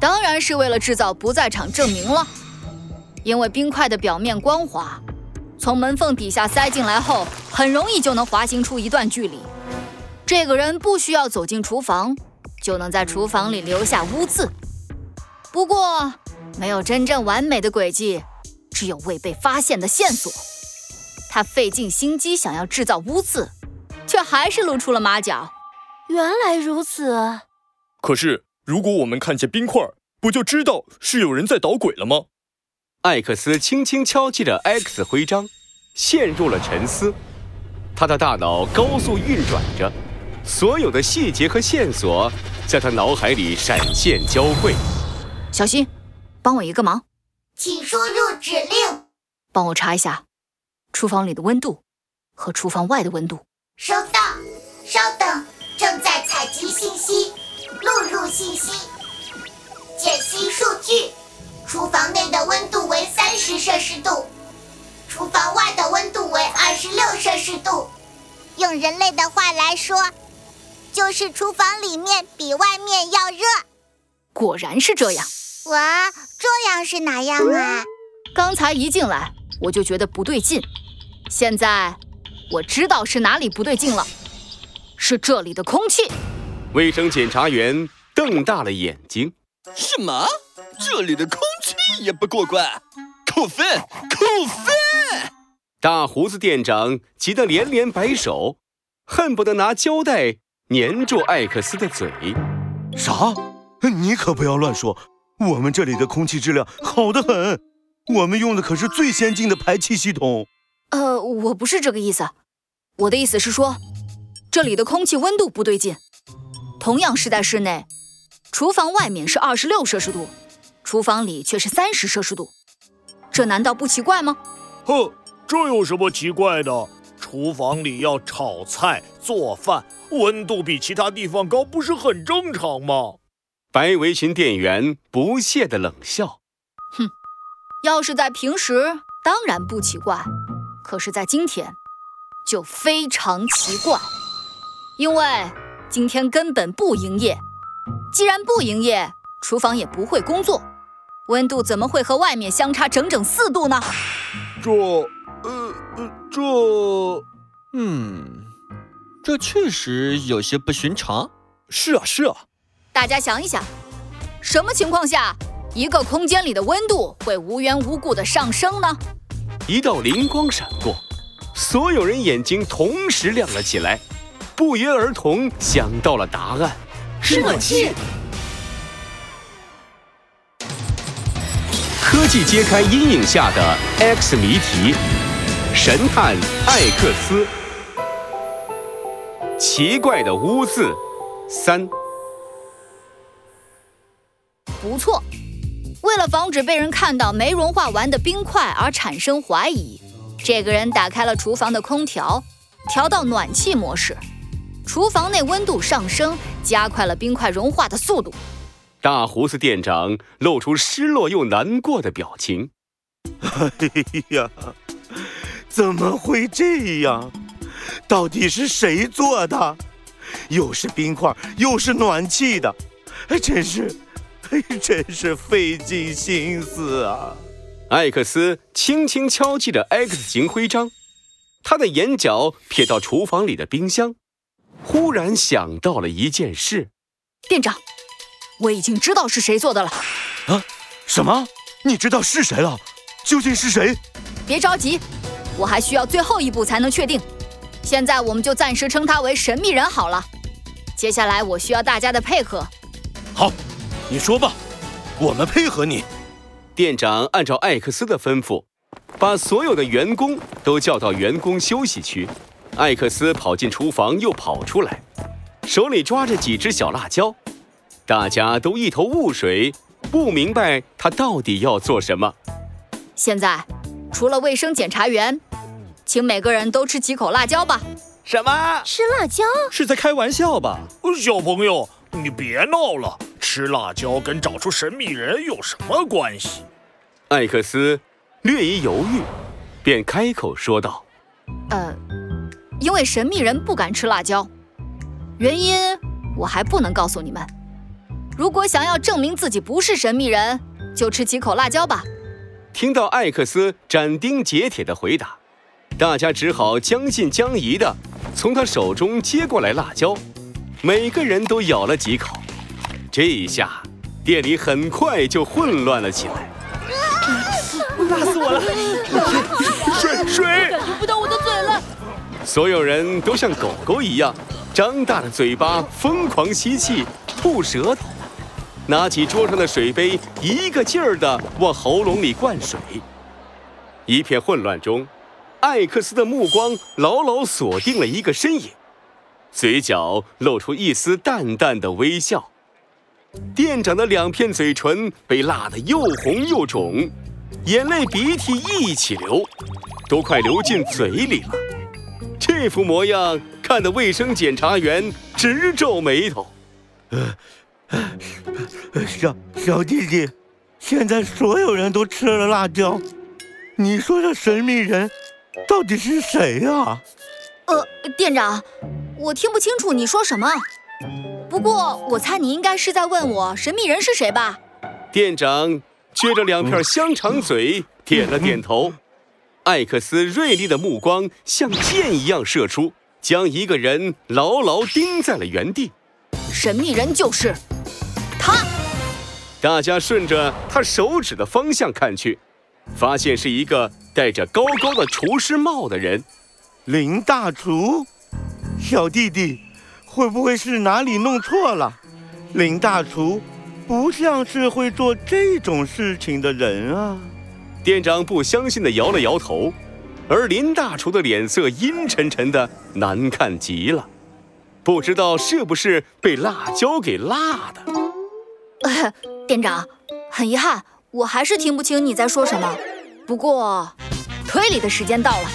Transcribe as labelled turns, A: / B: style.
A: 当然是为了制造不在场证明了。因为冰块的表面光滑，从门缝底下塞进来后，很容易就能滑行出一段距离。这个人不需要走进厨房，就能在厨房里留下污渍。不过，没有真正完美的轨迹，只有未被发现的线索。他费尽心机想要制造污渍，却还是露出了马脚。
B: 原来如此。
C: 可是，如果我们看见冰块，不就知道是有人在捣鬼了吗？
D: 艾克斯轻轻敲击着 X 徽章，陷入了沉思。他的大脑高速运转着。所有的细节和线索在他脑海里闪现交汇。
A: 小心，帮我一个忙，
E: 请输入指令。
A: 帮我查一下厨房里的温度和厨房外的温度。
E: 收到，稍等，正在采集信息，录入信息，解析数据。厨房内的温度为三十摄氏度，厨房外的温度为二十六摄氏度。用人类的话来说。就是厨房里面比外面要热，
A: 果然是这样。
E: 哇，这样是哪样啊？
A: 刚才一进来我就觉得不对劲，现在我知道是哪里不对劲了，是这里的空气。
D: 卫生检查员瞪大了眼睛：“
F: 什么？这里的空气也不过关？扣分！扣分！”
D: 大胡子店长急得连连摆手，恨不得拿胶带。粘住艾克斯的嘴。
G: 啥？你可不要乱说！我们这里的空气质量好得很，我们用的可是最先进的排气系统。
A: 呃，我不是这个意思，我的意思是说，这里的空气温度不对劲。同样是在室内，厨房外面是二十六摄氏度，厨房里却是三十摄氏度，这难道不奇怪吗？
H: 哼，这有什么奇怪的？厨房里要炒菜做饭。温度比其他地方高，不是很正常吗？
D: 白围裙店员不屑地冷笑：“
A: 哼，要是在平时，当然不奇怪；可是，在今天，就非常奇怪，因为今天根本不营业。既然不营业，厨房也不会工作，温度怎么会和外面相差整整四度呢？
H: 这……呃呃，这……
I: 嗯。”这确实有些不寻常。
C: 是啊，是啊。
A: 大家想一想，什么情况下一个空间里的温度会无缘无故的上升呢？
D: 一道灵光闪过，所有人眼睛同时亮了起来，不约而同想到了答案：
B: 是暖气。
D: 科技揭开阴影下的 X 谜题，神探艾克斯。奇怪的污渍，三
A: 不错。为了防止被人看到没融化完的冰块而产生怀疑，这个人打开了厨房的空调，调到暖气模式，厨房内温度上升，加快了冰块融化的速度。
D: 大胡子店长露出失落又难过的表情。
G: 哎呀，怎么会这样？到底是谁做的？又是冰块，又是暖气的，真是，真是费尽心思啊！
D: 艾克斯轻轻敲击着 X 型徽章，他的眼角瞥到厨房里的冰箱，忽然想到了一件事：
A: 店长，我已经知道是谁做的了。
G: 啊？什么？你知道是谁了？究竟是谁？
A: 别着急，我还需要最后一步才能确定。现在我们就暂时称他为神秘人好了。接下来我需要大家的配合。
G: 好，你说吧，我们配合你。
D: 店长按照艾克斯的吩咐，把所有的员工都叫到员工休息区。艾克斯跑进厨房，又跑出来，手里抓着几只小辣椒。大家都一头雾水，不明白他到底要做什么。
A: 现在，除了卫生检查员。请每个人都吃几口辣椒吧。
F: 什么？
B: 吃辣椒？
C: 是在开玩笑吧？
H: 小朋友，你别闹了。吃辣椒跟找出神秘人有什么关系？
D: 艾克斯略一犹豫，便开口说道：“
A: 呃，因为神秘人不敢吃辣椒，原因我还不能告诉你们。如果想要证明自己不是神秘人，就吃几口辣椒吧。
D: 听到艾克斯斩钉截铁的回答，大家只好将信将疑的从他手中接过来辣椒，每个人都咬了几口。这一下，店里很快就混乱了起来。
H: 辣死我了！
D: 所有人都像狗狗一样，张大了嘴巴，疯狂吸气、吐舌头，拿起桌上的水杯，一个劲儿地往喉咙里灌水。一片混乱中，艾克斯的目光牢牢锁定了一个身影，嘴角露出一丝淡淡的微笑。店长的两片嘴唇被辣得又红又肿，眼泪鼻涕一起流，都快流进嘴里了。这副模样看得卫生检查员直皱眉头。
G: 呃小小弟弟，现在所有人都吃了辣椒，你说这神秘人到底是谁啊？
A: 呃，店长，我听不清楚你说什么。不过我猜你应该是在问我神秘人是谁吧？
D: 店长撅着两片香肠嘴，点了点头。艾克斯锐利的目光像箭一样射出，将一个人牢牢钉在了原地。
A: 神秘人就是他。
D: 大家顺着他手指的方向看去，发现是一个戴着高高的厨师帽的人。
G: 林大厨，小弟弟，会不会是哪里弄错了？林大厨不像是会做这种事情的人啊。
D: 店长不相信的摇了摇头，而林大厨的脸色阴沉沉的，难看极了。不知道是不是被辣椒给辣的？
A: 店长，很遗憾，我还是听不清你在说什么。不过，推理的时间到了，